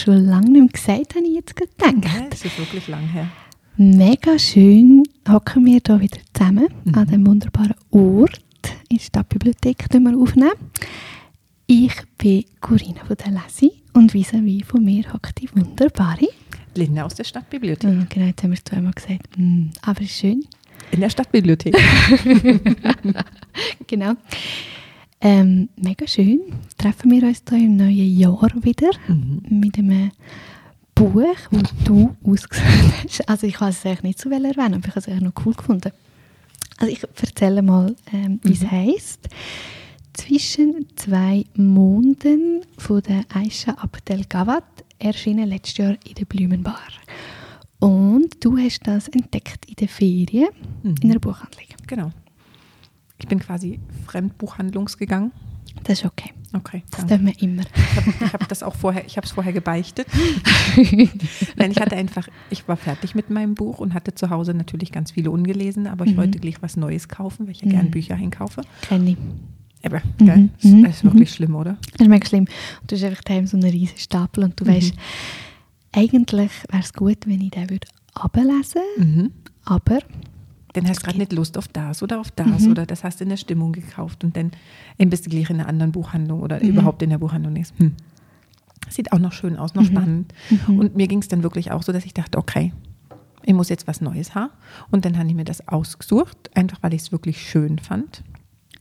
schon lange nicht mehr gesagt, habe ich jetzt gedacht. Ja, das ist wirklich lang her. Mega schön hocken wir hier wieder zusammen an diesem wunderbaren Ort in der Stadtbibliothek wir aufnehmen. Ich bin Corinna von der Lesi und vis-à-vis von mir hockt die wunderbare. Linda aus der Stadtbibliothek. Ja, genau, jetzt haben wir es zweimal gesagt. Mm, aber schön. In der Stadtbibliothek. Genau. Ähm, mega schön. Treffen wir uns hier im neuen Jahr wieder mit einem Buch, das du ausgesucht hast. Also ich kann es eigentlich nicht so erwähnen, aber ich habe es eigentlich noch cool gefunden. Also ich erzähle mal, ähm, wie es heisst. Zwischen zwei Monden von der Aisha Abdel Gawad erschienen letztes Jahr in der Blumenbar. Und du hast das entdeckt in der Ferien in einer Buchhandlung. genau. Ich bin quasi fremdbuchhandlungsgegangen. Das ist okay. Okay, Das danke. dürfen wir immer. Ich habe hab das auch vorher, ich habe es vorher gebeichtet. Nein, ich hatte einfach, ich war fertig mit meinem Buch und hatte zu Hause natürlich ganz viele ungelesen, aber ich wollte gleich was Neues kaufen, weil ich ja gern Bücher einkaufe. Kenne ich. Aber, gell, mhm, das ist wirklich schlimm, oder? Das ist mega schlimm. Und du hast einfach daheim so einen riesen Stapel und du weißt, eigentlich wäre es gut, wenn ich den würde ablesen Mhm. aber Dann hast du gerade nicht Lust auf das oder auf das oder das hast du in der Stimmung gekauft und dann bist du gleich in einer anderen Buchhandlung oder überhaupt in der Buchhandlung ist. Hm. Sieht auch noch schön aus, noch spannend. Und mir ging es dann wirklich auch so, dass ich dachte, okay, ich muss jetzt was Neues haben. Und dann habe ich mir das ausgesucht, einfach weil ich es wirklich schön fand.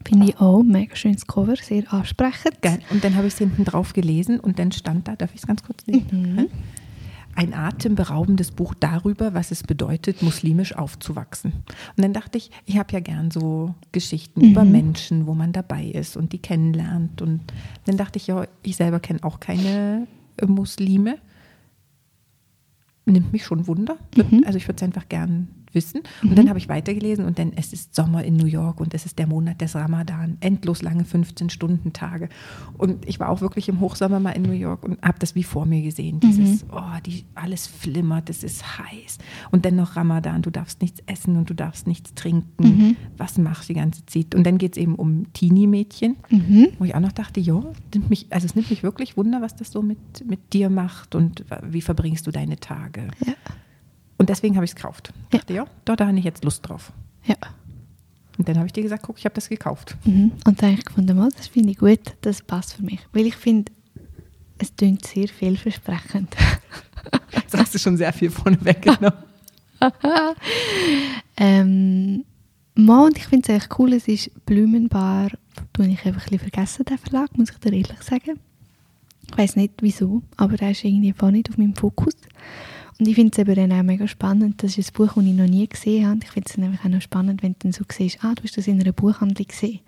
finde ich auch mega schönes Cover, sehr ansprechend. Geil. Und dann habe ich es hinten drauf gelesen und dann stand da, darf ich es ganz kurz lesen? Ein atemberaubendes Buch darüber, was es bedeutet, muslimisch aufzuwachsen. Und dann dachte ich, ich habe ja gern so Geschichten über Menschen, wo man dabei ist und die kennenlernt. Und dann dachte ich, ja, ich selber kenne auch keine äh, Muslime. Nimmt mich schon Wunder. Also ich würde es einfach gern wissen. Und dann habe ich weitergelesen und dann, es ist Sommer in New York und es ist der Monat des Ramadan, endlos lange 15-Stunden-Tage. Und ich war auch wirklich im Hochsommer mal in New York und habe das wie vor mir gesehen. Dieses, oh, die, alles flimmert, es ist heiß. Und dann noch Ramadan, du darfst nichts essen und du darfst nichts trinken. Was machst du die ganze Zeit? Und dann geht es eben um Teenie-Mädchen, wo ich auch noch dachte, ja, nimmt mich, also es nimmt mich wirklich Wunder, was das so mit, mit dir macht und wie verbringst du deine Tage. Ja. Und deswegen habe ich es gekauft. Ja. Dachte, ja, da, habe ich jetzt Lust drauf. Ja. Und dann habe ich dir gesagt, guck, ich habe das gekauft. Mhm. Und dann habe ich gefunden, mal, das finde ich gut, das passt für mich. Weil ich finde, es klingt sehr vielversprechend. Jetzt hast du schon sehr viel vorne weggenommen. ähm, mal, und ich finde es echt cool, es ist Blumenbar, tue ich einfach ein bisschen vergessen, den Verlag, muss ich dir ehrlich sagen. Ich weiß nicht wieso, aber der ist irgendwie einfach nicht auf meinem Fokus. Und ich finde es eben dann auch mega spannend. Das ist ein Buch, das ich noch nie gesehen habe. Ich finde es nämlich auch noch spannend, wenn du dann so siehst, ah, du hast das in einer Buchhandlung gesehen.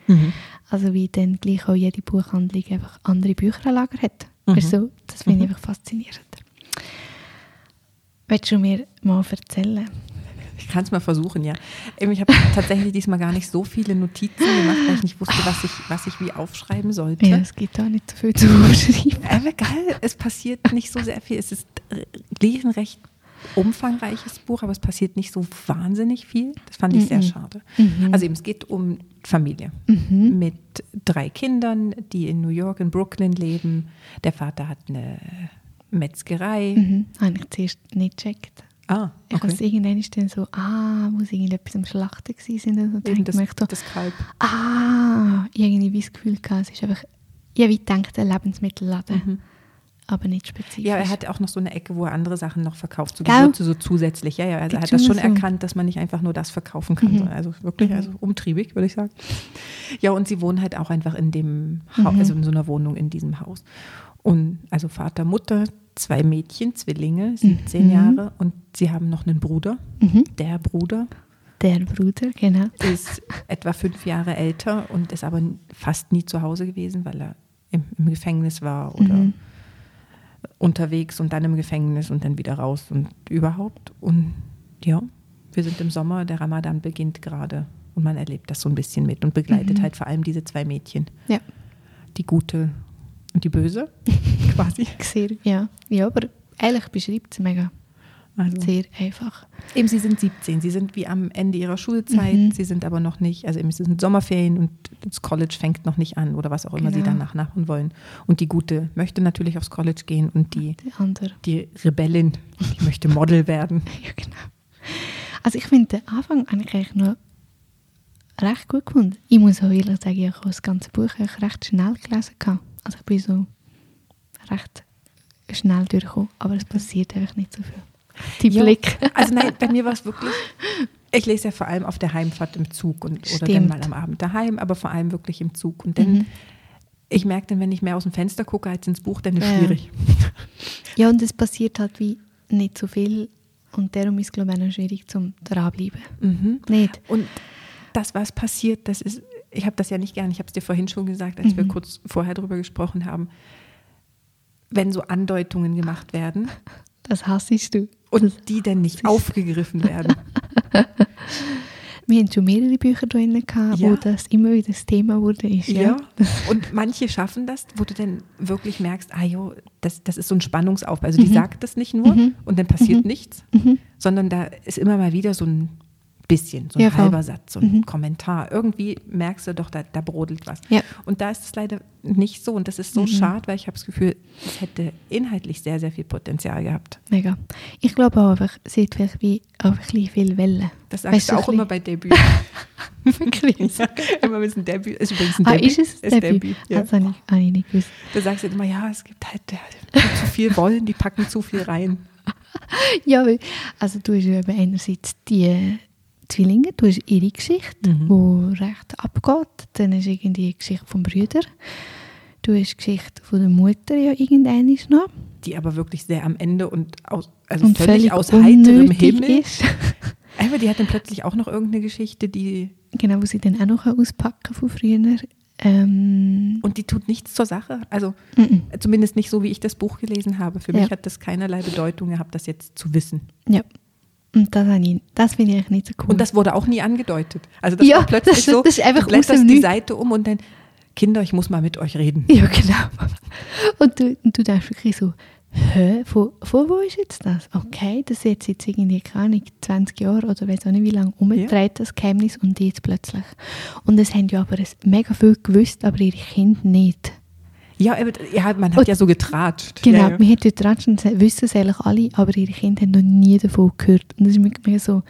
Also wie dann gleich auch jede Buchhandlung einfach andere Bücher am Lager hat. Weißt du, das finde ich einfach faszinierend. Willst du mir mal erzählen? Ich kann es mal versuchen, ja. Ich habe tatsächlich diesmal gar nicht so viele Notizen gemacht, weil ich nicht wusste, was ich, was ich wie aufschreiben sollte. Ja, es gibt auch nicht so viel zu schreiben. Aber geil, es passiert nicht so sehr viel. Es ist ein recht umfangreiches Buch, aber es passiert nicht so wahnsinnig viel. Das fand ich sehr schade. Also eben, es geht um Familie mit drei Kindern, die in New York, in Brooklyn leben. Der Vater hat eine Metzgerei. Mhm. Habe ich zuerst nicht gecheckt. Ah, Ich okay. okay. habe irgendwann ist dann so, ah, sie irgendetwas am Schlachten. Und dann Eben habe das, ich so, das Kalb. ah, irgendwie wie das Gefühl gehabt, es ist einfach, ich habe gedacht, ein Lebensmittelladen, aber nicht spezifisch. Ja, er hat auch noch so eine Ecke, wo er andere Sachen noch verkauft, so? Gewürze so zusätzlich. Ja, ja, also er hat das schon. Mhm. erkannt, dass man nicht einfach nur das verkaufen kann. sondern Also wirklich, also umtriebig, würde ich sagen. Ja, und sie wohnen halt auch einfach in dem Haus, Mhm. also in so einer Wohnung in diesem Haus. Und also Vater, Mutter, zwei Mädchen, Zwillinge, 17 Mhm. Jahre und sie haben noch einen Bruder. Der Bruder Der Bruder, genau. ist etwa fünf Jahre älter und ist aber fast nie zu Hause gewesen, weil er im, im Gefängnis war oder Mhm. Unterwegs und dann im Gefängnis und dann wieder raus und überhaupt. Und ja, wir sind im Sommer, der Ramadan beginnt gerade und man erlebt das so ein bisschen mit und begleitet halt vor allem diese zwei Mädchen, Ja, die gute und die böse quasi. sehr, ja. Ja, aber ehrlich beschreibt es mega. Also. Sehr einfach. Eben, sie sind 17, sie sind wie am Ende ihrer Schulzeit, mhm. sie sind aber noch nicht, also es sind Sommerferien und das College fängt noch nicht an oder was auch immer genau. sie danach machen wollen. Und die Gute möchte natürlich aufs College gehen und die, die andere, die Rebellin, die möchte Model werden. Ja, genau. Also ich finde den Anfang eigentlich noch recht gut gefunden. Ich muss auch ehrlich sagen, ich habe das ganze Buch recht schnell gelesen. Also ich bin so recht schnell durchgekommen, aber es passiert einfach nicht so viel. Die ja, Blick. Also nein, bei mir war es wirklich, ich lese ja vor allem auf der Heimfahrt im Zug und, oder dann mal am Abend daheim, aber vor allem wirklich im Zug. Und dann, mhm. ich merke dann, wenn ich mehr aus dem Fenster gucke als ins Buch, dann ist es ja. schwierig. Ja, und es passiert halt wie nicht so viel und darum ist es, glaube ich, auch schwierig zum dranbleiben. Mhm. Nicht? Und das, was passiert, das ist, ich habe das ja nicht gern, ich habe es dir vorhin schon gesagt, als mhm. wir kurz vorher darüber gesprochen haben, wenn so Andeutungen gemacht werden. Das hassest du. Und die dann nicht aufgegriffen werden. Wir haben schon mehrere Bücher drin gehabt, ja. wo das immer wieder das Thema wurde. Ist, ja. ja. Und manche schaffen das, wo du dann wirklich merkst, ah jo, das, das ist so ein Spannungsaufbau. Also die mhm. sagt das nicht nur mhm. und dann passiert mhm. nichts, mhm. sondern da ist immer mal wieder so ein bisschen, so ein ja, halber Satz, so ein mhm. Kommentar. Irgendwie merkst du doch, da, da brodelt was. Ja. Und da ist es leider nicht so. Und das ist so mhm. schade, weil ich habe das Gefühl, es hätte inhaltlich sehr, sehr viel Potenzial gehabt. Mega. Ich glaube auch einfach, sie hat vielleicht wie einfach viel Welle. Das sagst weißt du auch immer bei Debüt. Wirklich? ja, immer ein Debüt ist. Übrigens ein ah, Debüt. Ist es ist Debüt? Debüt ja. Das habe ich, nicht gewusst. Da sagst du immer, ja, es gibt halt zu viel Wollen, die packen zu viel rein. ja, also du hast ja einerseits die Zwillinge, du hast ihre Geschichte, mhm. die recht abgeht. Dann du irgendwie die Geschichte vom Brüder. Du hast die Geschichte von der Mutter ja irgendeine noch. Die aber wirklich sehr am Ende und, aus, also und völlig, völlig aus heiterem Himmel. Ist. aber die hat dann plötzlich auch noch irgendeine Geschichte, die... Genau, wo sie dann auch noch auspacken von früher. Ähm, und die tut nichts zur Sache. Also mm -mm. zumindest nicht so, wie ich das Buch gelesen habe. Für ja. mich hat das keinerlei Bedeutung gehabt, das jetzt zu wissen. Ja, und das, das finde ich eigentlich nicht so cool. Und das wurde auch nie angedeutet. Also das ja, war plötzlich das, so, das ist einfach du blätterst die Seite um und dann, Kinder, ich muss mal mit euch reden. Ja, genau. Und du, und du denkst wirklich so, hä, von, von wo ist jetzt das? Okay, das ist jetzt, jetzt irgendwie, keine Ahnung, 20 Jahre oder weiß auch nicht wie lange umgedreht, ja. das Geheimnis, und jetzt plötzlich. Und es haben ja aber mega viel gewusst, aber ihre Kinder nicht. Ja, ja man hat und, ja so getratscht. Genau, ja, ja. man hat getratscht und wissen es eigentlich alle, aber ihre Kinder haben noch nie davon gehört. Und das ist mir so,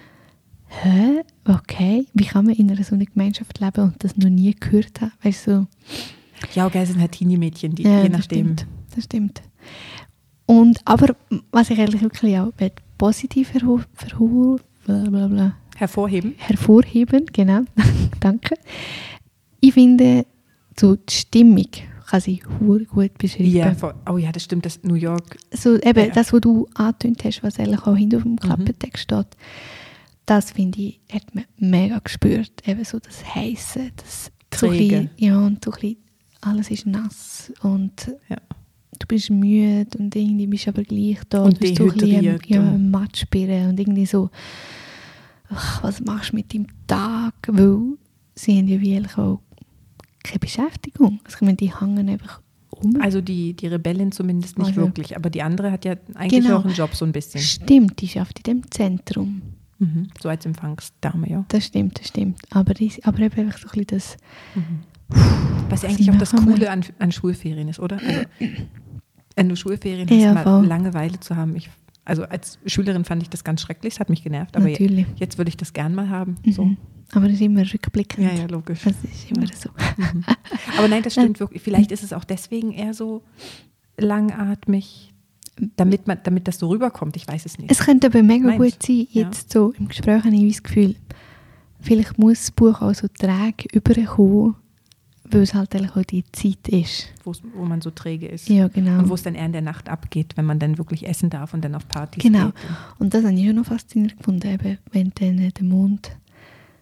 hä, okay, wie kann man in einer so einer Gemeinschaft leben und das noch nie gehört haben? Weißt du, Ja, okay, es sind halt Teenie-Mädchen, die, ja, je nachdem. Das stimmt, das stimmt. Und, aber was ich eigentlich wirklich auch positiv hervor, hervor, hervorheben. Hervorheben, genau, danke. Ich finde, so die Stimmung kann sie gut beschreiben. Ja, oh ja, das stimmt, das New York. So, eben ja. das, was du angetönt hast, was eigentlich auch hinter dem Klappentext mhm. steht, das finde ich, hat man mega gespürt. Eben so das Heiße, das Träge. So ja, und so ein alles ist nass und ja. du bist müde und irgendwie bist aber gleich da. Und du bist so ein bisschen ja, Matschbirne und irgendwie so, ach, was machst du mit deinem Tag? Weil sie haben ja wie auch keine Beschäftigung. Also ich meine, die hängen einfach um. Also die, die Rebellin zumindest nicht also, wirklich, aber die andere hat ja eigentlich genau. auch einen Job so ein bisschen. Stimmt, die schafft in dem Zentrum. Mhm. So als Empfangsdame, ja. Das stimmt, das stimmt. Aber, die, aber eben einfach so ein bisschen das... Mhm. Was ja eigentlich auch das Coole an, an Schulferien ist, oder? Also, wenn du Schulferien hast, ja, mal Langeweile zu haben. Ich, also als Schülerin fand ich das ganz schrecklich, es hat mich genervt, aber Natürlich. jetzt würde ich das gern mal haben. Mhm. So. Aber das ist immer rückblickend. Ja, ja, logisch. Das ist immer ja. so. Mhm. Aber nein, das stimmt wirklich. Vielleicht ist es auch deswegen eher so langatmig, damit, man, damit das so rüberkommt. Ich weiß es nicht. Es könnte aber mega Meinst? gut sein, jetzt ja. so im Gespräch habe ich das Gefühl, vielleicht muss das Buch auch so träge überkommen, weil es halt eigentlich auch die Zeit ist. wo man so träge ist. Ja, genau. Und wo es dann eher in der Nacht abgeht, wenn man dann wirklich essen darf und dann auf Partys genau. geht. Genau. Und das habe ich schon noch faszinierend gefunden, eben, wenn dann der Mond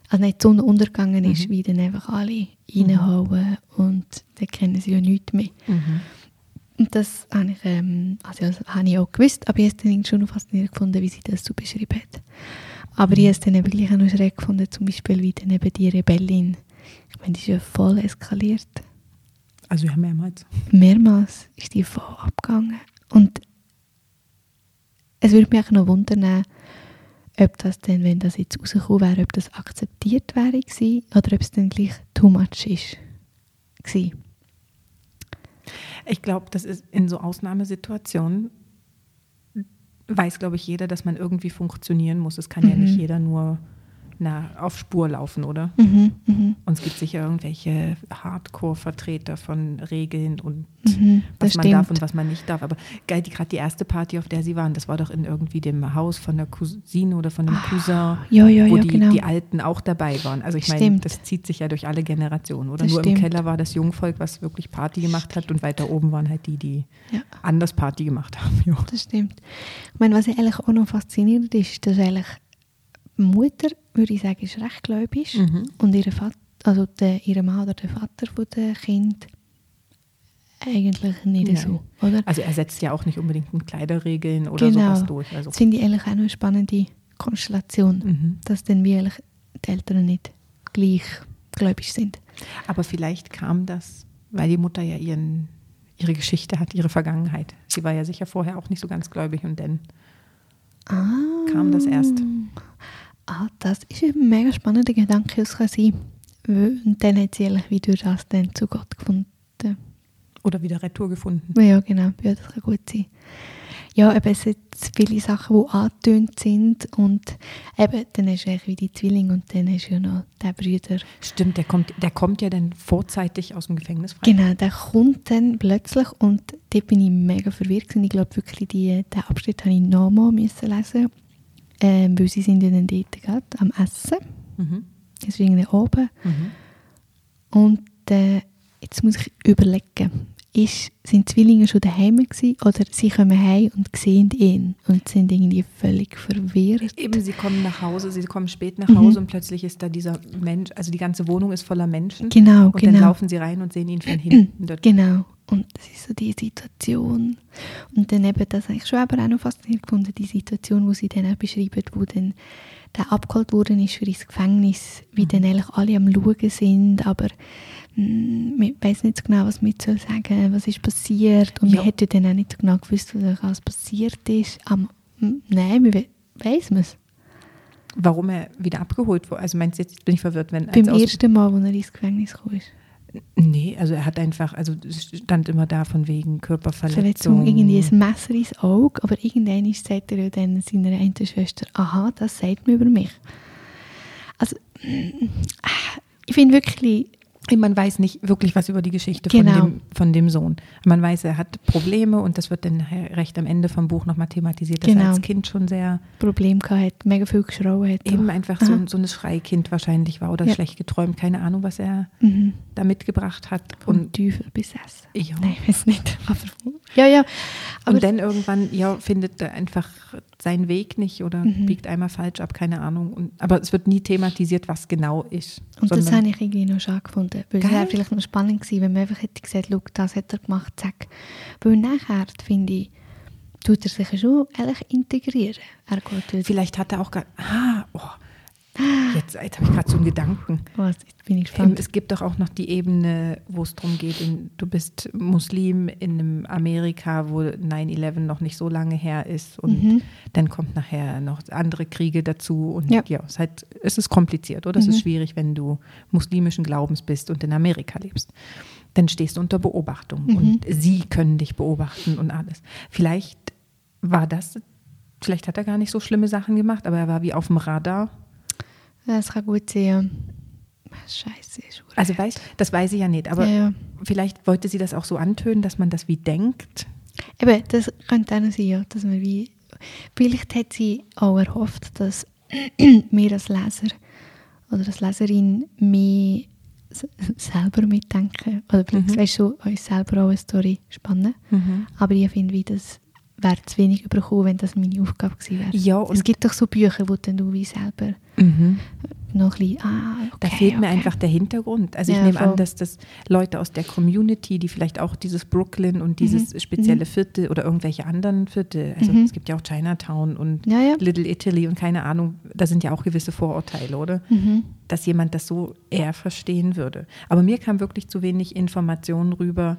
also nicht die Sonne untergegangen ist, mhm. wie dann einfach alle reinhauen und dann kennen sie ja nichts mehr. Mhm. Und das habe ich, ähm, also das habe ich auch gewusst, aber ich habe es dann schon noch faszinierend gefunden, wie sie das so beschrieben hat. Aber mhm. ich habe es dann eben gleich auch noch schräg gefunden, zum Beispiel wie dann eben die Rebellin, ich meine, die ist ja voll eskaliert. Also ja, mehrmals. Mehrmals ist die voll abgegangen. Und es würde mich auch noch wundern, ob das dann, wenn das jetzt rausgekommen wäre, ob das akzeptiert wäre gewesen, oder ob es dann gleich too much ist. Gewesen. Ich glaube, das ist in so Ausnahmesituationen weiß, glaube ich, jeder, dass man irgendwie funktionieren muss. Es kann mhm. ja nicht jeder nur na, auf Spur laufen, oder? Mhm, mh. Und es gibt sicher irgendwelche Hardcore-Vertreter von Regeln und mhm, was man stimmt. darf und was man nicht darf. Aber geil, die, gerade die erste Party, auf der sie waren, das war doch in irgendwie dem Haus von der Cousine oder von dem ah, Cousin, ja, ja, wo ja, die, genau. die Alten auch dabei waren. Also ich meine, das zieht sich ja durch alle Generationen, oder? Das Nur stimmt. im Keller war das Jungvolk, was wirklich Party gemacht hat und weiter oben waren halt die, die ja. anders Party gemacht haben. Ja. Das stimmt. Ich meine, was ich eigentlich auch noch faszinierend ist, dass eigentlich Mutter, würde ich sagen, ist recht gläubig. Mhm. Und ihre Vater, also der, ihre Mann oder der Vater von der Kind eigentlich nicht Nein. so, oder? Also er setzt ja auch nicht unbedingt mit Kleiderregeln oder genau. sowas durch. Also. Das finde ich eigentlich auch eine spannende Konstellation, mhm. dass dann wir eigentlich die Eltern nicht gleich gläubig sind. Aber vielleicht kam das, weil die Mutter ja ihren, ihre Geschichte hat, ihre Vergangenheit. Sie war ja sicher vorher auch nicht so ganz gläubig und dann ah. kam das erst. Ah, das ist ein mega spannender Gedanke, kann sein. Und dann hat sie eigentlich wie durch das dann zu Gott gefunden. Oder wieder Retour gefunden. Ja, genau. Ja, das kann gut sein. Ja, eben, es sind viele Sachen, die angetönt sind und eben, dann hast du eigentlich wie die Zwillinge und dann hast du ja noch den Brüder. Stimmt, der kommt, der kommt ja dann vorzeitig aus dem Gefängnis frei. Genau, der kommt dann plötzlich und da bin ich mega verwirrt und ich glaube wirklich, die, den Abschnitt habe ich nochmal lesen müssen ähm, weil sie sind ja dann dort gerade am Essen. Mhm. Deswegen oben. Mhm. Und äh, jetzt muss ich überlegen, ist, sind Zwillinge schon daheim gewesen, oder sie kommen heim und sehen ihn und sind irgendwie völlig verwirrt? Eben, sie kommen nach Hause, sie kommen spät nach Hause mhm. und plötzlich ist da dieser Mensch, also die ganze Wohnung ist voller Menschen. Genau, und genau. dann laufen sie rein und sehen ihn von hinten. Genau. Und das ist so die Situation. Und dann eben, das habe ich schon aber auch noch faszinierend gefunden, die Situation, wo sie dann auch beschreiben, wo dann der abgeholt worden ist für ins Gefängnis, wie mhm. dann eigentlich alle am Schauen sind, aber mh, man weiß nicht so genau, was man soll sagen was ist passiert. Und ja. man hätte dann auch nicht so genau gewusst, was passiert ist. Am, nein, man weiß man es. Warum er wieder abgeholt wurde? Also meinst du, jetzt bin ich verwirrt, wenn... Beim ersten Mal, wo er ins Gefängnis kam. Nee, also er hat einfach, also stand immer da von wegen Körperverletzung. Verletzung, irgendwie ein Messer ins Auge, aber irgendwann sagt er dann seiner einen Schwester, aha, das sagt mir über mich. Also, ich finde wirklich, man weiß nicht wirklich was über die Geschichte genau. von, dem, von dem Sohn. Man weiß, er hat Probleme und das wird dann recht am Ende vom Buch nochmal thematisiert, dass genau. er als Kind schon sehr Problem gehabt, mega viel geschrauen hat. Eben doch. einfach so, so ein Schreikind wahrscheinlich war oder ja. schlecht geträumt, keine Ahnung, was er mhm. da mitgebracht hat. Vom und Teufel besessen. Ja. Nein, ich weiß nicht. Aber, ja, ja. Aber und dann irgendwann, ja, findet er einfach seinen Weg nicht oder mhm. biegt einmal falsch ab, keine Ahnung. Und, aber es wird nie thematisiert, was genau ist. Und das habe ich irgendwie noch schade gefunden. Weil es wäre vielleicht noch spannend gewesen, wenn man einfach hätte gesagt, das hat er gemacht, zack. Weil nachher, finde ich, tut er sich schon ehrlich integrieren. Er vielleicht hat er auch gar, Jetzt, jetzt habe ich gerade so einen Gedanken. Was, jetzt bin ich gespannt. Es gibt doch auch noch die Ebene, wo es darum geht, in, du bist Muslim in einem Amerika, wo 9-11 noch nicht so lange her ist und mhm. dann kommt nachher noch andere Kriege dazu und ja, ja es, ist halt, es ist kompliziert oder mhm. es ist mhm. schwierig, wenn du muslimischen Glaubens bist und in Amerika lebst. Dann stehst du unter Beobachtung mhm. und sie können dich beobachten und alles. Vielleicht war das, vielleicht hat er gar nicht so schlimme Sachen gemacht, aber er war wie auf dem Radar das kann gut sein. Scheiße. Also weiß, das weiß ich ja nicht, aber ja, ja. vielleicht wollte sie das auch so antönen, dass man das wie denkt. Eben, das könnte auch sein, ja, dass man wie, vielleicht hat sie auch erhofft, dass wir als Leser oder als Leserin mehr selber mitdenken oder vielleicht mhm. weißt du, uns selber auch eine Story spannen. Mhm. Aber ich finde, wie das wäre zu wenig bekommen, wenn das meine Aufgabe gewesen wäre. Ja, es gibt doch so Bücher, wo dann du wie selber mhm. noch ein bisschen, ah, okay, Da fehlt okay. mir einfach der Hintergrund. Also ich ja, nehme voll. an, dass das Leute aus der Community, die vielleicht auch dieses Brooklyn und dieses mhm. spezielle mhm. Viertel oder irgendwelche anderen Viertel, also mhm. es gibt ja auch Chinatown und ja, ja. Little Italy und keine Ahnung, da sind ja auch gewisse Vorurteile, oder? Mhm. Dass jemand das so eher verstehen würde. Aber mir kam wirklich zu wenig Informationen rüber,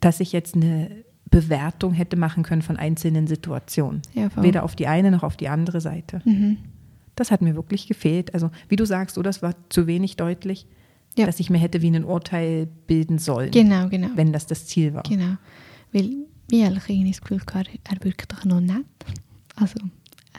dass ich jetzt eine Bewertung hätte machen können von einzelnen Situationen. Ja. Weder auf die eine noch auf die andere Seite. Mhm. Das hat mir wirklich gefehlt. Also, wie du sagst, so, das war zu wenig deutlich, Ja. dass ich mir hätte wie ein Urteil bilden sollen, Genau, genau. wenn das das Ziel war. Genau. Weil ich irgendwie das Gefühl gehabt, er wirkt doch noch nett. Also,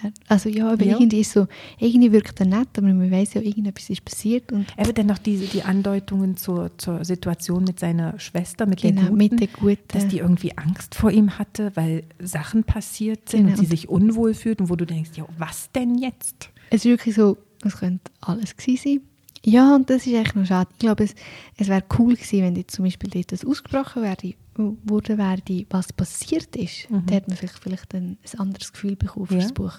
er, also ja, aber Ja. irgendwie ist so, irgendwie wirkt er nett, aber man weiß ja, irgendetwas ist passiert und Aber dann noch diese, die Andeutungen zur, zur Situation mit seiner Schwester, mit der genau, Guten, mit der guten. dass die irgendwie Angst vor ihm hatte, weil Sachen passiert sind Genau. und sie sich unwohl fühlt und wo du denkst, ja, was denn jetzt? Es ist wirklich so, es könnte alles gewesen sein. Ja, und das ist echt noch schade. Ich glaube, es, es wäre cool gewesen, wenn jetzt zum Beispiel dort das ausgesprochen wäre, wurde, wäre, was passiert ist. Mhm. Dann hätte man vielleicht, vielleicht ein, ein anderes Gefühl bekommen für Ja. das Buch.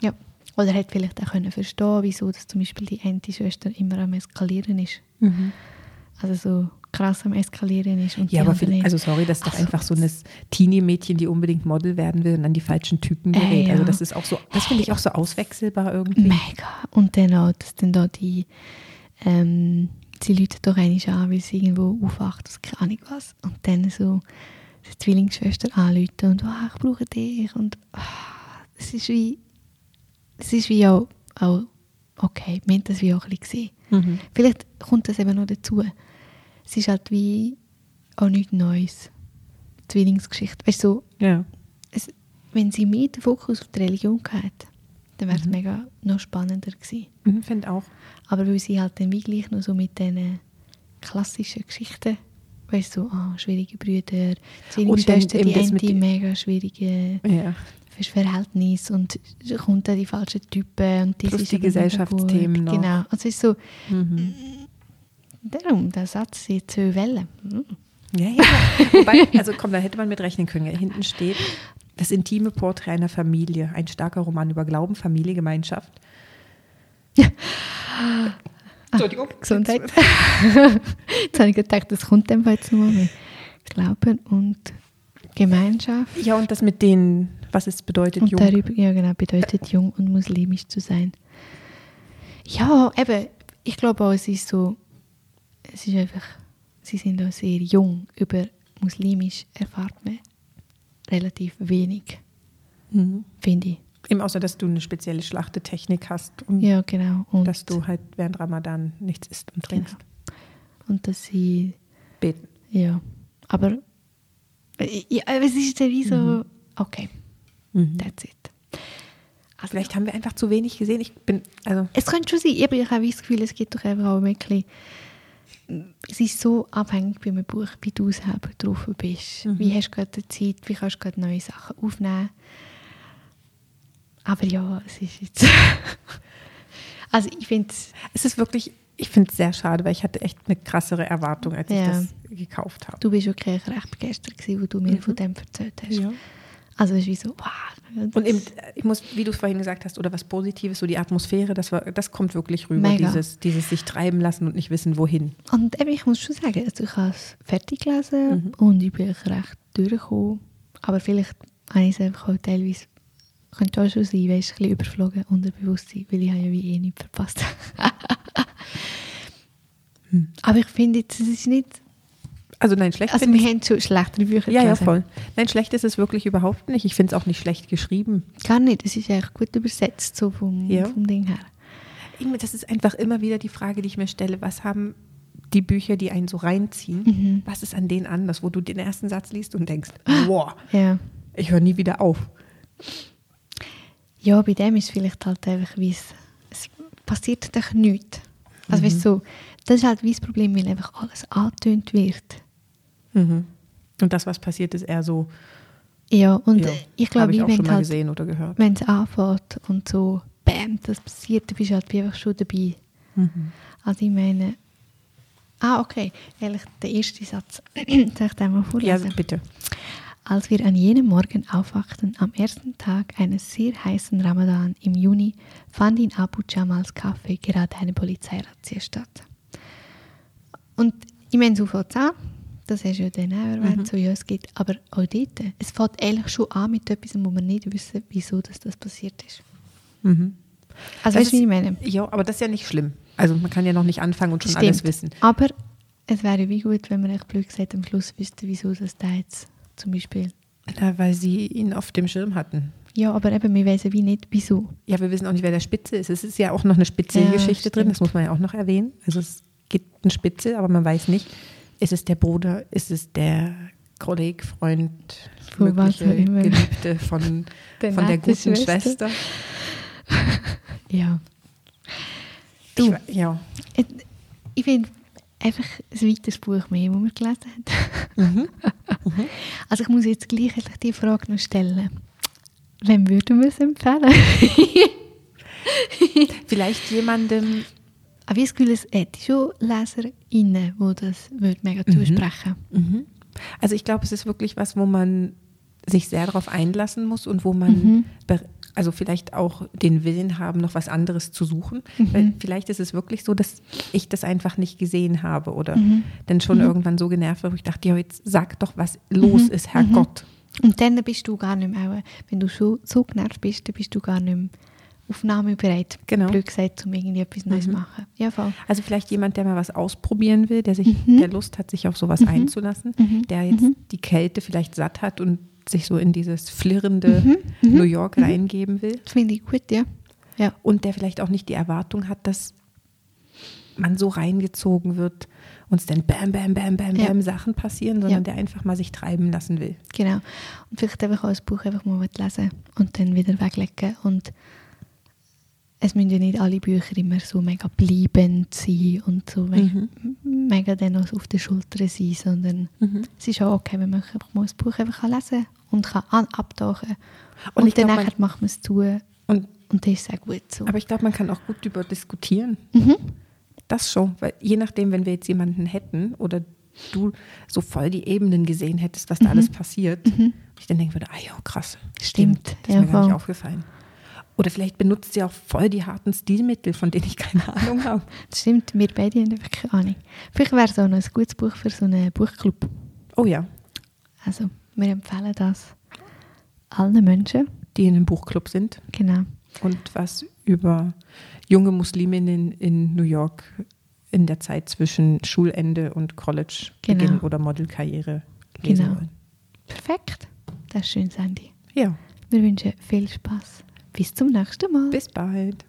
Ja. Oder hätte vielleicht auch können verstehen, wieso dass zum Beispiel die eine Schwester immer am Eskalieren ist. Also so krass am Eskalieren ist. Und Ja, aber viel, also sorry, das ist doch Also, einfach so ein Teenie-Mädchen, die unbedingt Model werden will und an die falschen Typen gerät. Äh, ja. Also das ist auch so, das finde ich auch so auswechselbar irgendwie. Mega. Und dann auch, dass dann da die, ähm, sie Leute doch eigentlich an, weil sie irgendwo aufwacht, das keine Ahnung was. Und dann so die Zwillingsschwester anrufen und oh, ich brauche dich. Und ah, es ist wie, es ist wie auch, auch okay, wir haben das wie auch ein bisschen gesehen. Mhm. Vielleicht kommt das eben noch dazu. Es ist halt wie auch nichts Neues. Zwillingsgeschichte. Weißt du, so, Ja. es, wenn sie mehr den Fokus auf die Religion gehabt, dann wäre es Mhm. mega noch spannender gewesen. Mhm, finde auch. Aber weil sie halt dann wie gleich noch so mit diesen klassischen Geschichten, weißt du, so, ah, schwierige Brüder, Zwillingsschwester, die eine die- mega schwierige Ja. Verhältnis und kommt dann die falschen Typen und das Plus die Gesellschaftsthemen noch. Genau, also es ist so, Mhm. Darum, der Satz, die zwei Wellen. Hm. Ja, ja. Wobei, also komm, da hätte man mit rechnen können. Ja, Hinten steht das intime Porträt einer Familie, ein starker Roman über Glauben, Familie, Gemeinschaft. Entschuldigung. Gesundheit. Jetzt habe ich gedacht, das kommt dann jetzt nochmal mit Glauben und Gemeinschaft. Ja, und das mit den, was es bedeutet, Und jung. darüber, ja genau, bedeutet jung und muslimisch zu sein. Ja, eben, ich glaube auch, es ist so, es ist einfach, sie sind auch sehr jung. Über muslimisch erfahrt man relativ wenig, Mhm. finde ich. Eben außer, dass du eine spezielle Schlachtetechnik hast und Ja, genau. Und, dass du halt während Ramadan nichts isst und trinkst. und dass sie, Beten. ja, aber, äh, ja, es ist ja wie so, okay, Mhm. that's it. Also, Vielleicht haben wir einfach zu wenig gesehen. Ich bin, also, Es könnte schon sein, aber ich habe das Gefühl, es gibt doch einfach auch ein bisschen, es ist so abhängig bei einem Buch, wie du selber drauf bist. Mhm. Wie hast du gerade Zeit, wie kannst du gerade neue Sachen aufnehmen. Aber ja, es ist jetzt... also ich finde es... es ist wirklich, ich finde es sehr schade, weil ich hatte echt eine krassere Erwartung, als Ja. ich das gekauft habe. Du bist wirklich recht begeistert gewesen, wo du mir Mhm. von dem erzählt hast. Ja. Also es ist wie so, wow. Und eben, ich muss, wie du es vorhin gesagt hast, oder was Positives, so die Atmosphäre, das, war, das kommt wirklich rüber, Mega. dieses, dieses sich treiben lassen und nicht wissen, wohin. Und eben, ich muss schon sagen, also ich habe es fertig gelesen Mhm. und ich bin recht durchgekommen. Aber vielleicht habe ich es einfach auch teilweise, könnte auch schon sein, weißt, ein bisschen überflogen, unterbewusst sein, weil ich habe ja wie eh nichts verpasst. Hm. Aber ich finde jetzt, es ist nicht, Also nein, schlecht also wir haben schon schlechtere Bücher Ja, ja, voll. Nein, schlecht ist es wirklich überhaupt nicht. Ich finde es auch nicht schlecht geschrieben. Gar nicht, es ist eigentlich gut übersetzt, so vom, Ja. vom Ding her. Irgendwie, Das ist einfach immer wieder die Frage, die ich mir stelle. Was haben die Bücher, die einen so reinziehen, Mhm. was ist an denen anders, wo du den ersten Satz liest und denkst, wow, Ja. ich höre nie wieder auf. Ja, bei dem ist vielleicht halt einfach, wie es, es passiert doch nichts. Also weißt du, das ist halt wie das Problem, weil einfach alles angetönt wird. Mhm. Und das, was passiert, ist eher so, Ja, und ja, ich habe glaube, ich auch schon mal halt, gesehen oder gehört. wenn es anfängt und so, bam, das passiert, dann bist du halt einfach schon dabei. Mhm. Also ich meine, ah, okay, ehrlich, der erste Satz, soll ich den mal Ja, vorlesen? bitte. Als wir an jenem Morgen aufwachten, am ersten Tag eines sehr heißen Ramadan im Juni, fand in Abu Jamals Café gerade eine Polizeirazzia statt. Und ich meine, so fängt es an, das hast du ja dann auch erwähnt, Mhm. so, ja, es gibt, aber auch dort, es fängt eigentlich schon an mit etwas, wo wir nicht wissen, wieso das, das passiert ist. Mhm. Also Das weißt du, wie ich meine? Ja, aber das ist ja nicht schlimm. Also man kann ja noch nicht anfangen und schon Stimmt. alles wissen. Aber es wäre wie gut, wenn man echt blöd gesagt am Schluss wüsste, wieso das da jetzt zum Beispiel Na, weil sie ihn auf dem Schirm hatten. Ja, aber eben, wir wissen wie nicht, wieso. Ja, wir wissen auch nicht, wer der Spitze ist. Es ist ja auch noch eine Spitzelgeschichte Ja, drin, das muss man ja auch noch erwähnen. Also es gibt eine Spitze, aber man weiß nicht, ist es der Bruder, ist es der Kolleg, Freund, auch immer. Geliebte von, Der von der guten Schwester. Ja. Ich, Du. we- ja. Ich, ich finde einfach ein weiteres Buch mehr, das wir gelesen haben. Mhm. Also ich muss jetzt gleich die Frage noch stellen. Wem würden wir es empfehlen? Vielleicht jemandem, Aber ich habe das Gefühl, es hätte schon LeserInnen, die das mega Mhm. zusprechen Mhm. Also ich glaube, es ist wirklich was, wo man sich sehr darauf einlassen muss und wo man Mhm. also vielleicht auch den Willen haben, noch was anderes zu suchen. Mhm. Weil vielleicht ist es wirklich so, dass ich das einfach nicht gesehen habe oder Mhm. dann schon irgendwann so genervt war, wo ich dachte, ja, jetzt sag doch, was los ist, Herrgott. Und dann bist du gar nicht mehr, wenn du schon so genervt bist, dann bist du gar nicht mehr aufnahmebereit, Genau. blöd gesagt, um irgendwie etwas Neues zu Mhm. machen. Ja, voll. Also vielleicht jemand, der mal was ausprobieren will, der sich, Mhm. der Lust hat, sich auf sowas einzulassen, Mhm. der jetzt Mhm. die Kälte vielleicht satt hat und sich so in dieses flirrende Mhm. New York reingeben will. Das finde ich gut, ja. Ja. und der vielleicht auch nicht die Erwartung hat, dass man so reingezogen wird, uns dann bam, bam, bam, bam, Ja. bam Sachen passieren, sondern Ja. der einfach mal sich treiben lassen will. Genau. Und vielleicht einfach auch ein Buch einfach mal lesen und dann wieder weglegen. Und es müssen ja nicht alle Bücher immer so mega bleibend sein und so Mhm. mega dann so auf den Schultern sein, sondern es ist auch okay, wenn man einfach mal ein Buch einfach kann lesen und kann an abtauchen. Und Und, glaub, dann nachher macht man es zu und Und, das ist auch gut so. aber ich glaube, man kann auch gut darüber diskutieren. mhm. Das schon, weil je nachdem, wenn wir jetzt jemanden hätten oder du so voll die Ebenen gesehen hättest, was da alles passiert, ich dann denken würde, ah ja, krass, Stimmt, das ist ja, mir gar nicht aufgefallen. Oder vielleicht benutzt sie auch voll die harten Stilmittel, von denen ich keine Ahnung habe. Das stimmt, wir beide haben einfach keine Ahnung. Vielleicht wäre es auch noch ein gutes Buch für so einen Buchclub. Oh ja, Also, wir empfehlen das allen Menschen. die in einem Buchclub sind. Genau. und was über junge Musliminnen in New York in der Zeit zwischen Schulende und College-Beginn Genau. oder Modelkarriere lesen Genau. wollen. Perfekt. Das ist schön, Sandy. Ja, Wir wünschen viel Spaß. Bis zum nächsten Mal. bis bald.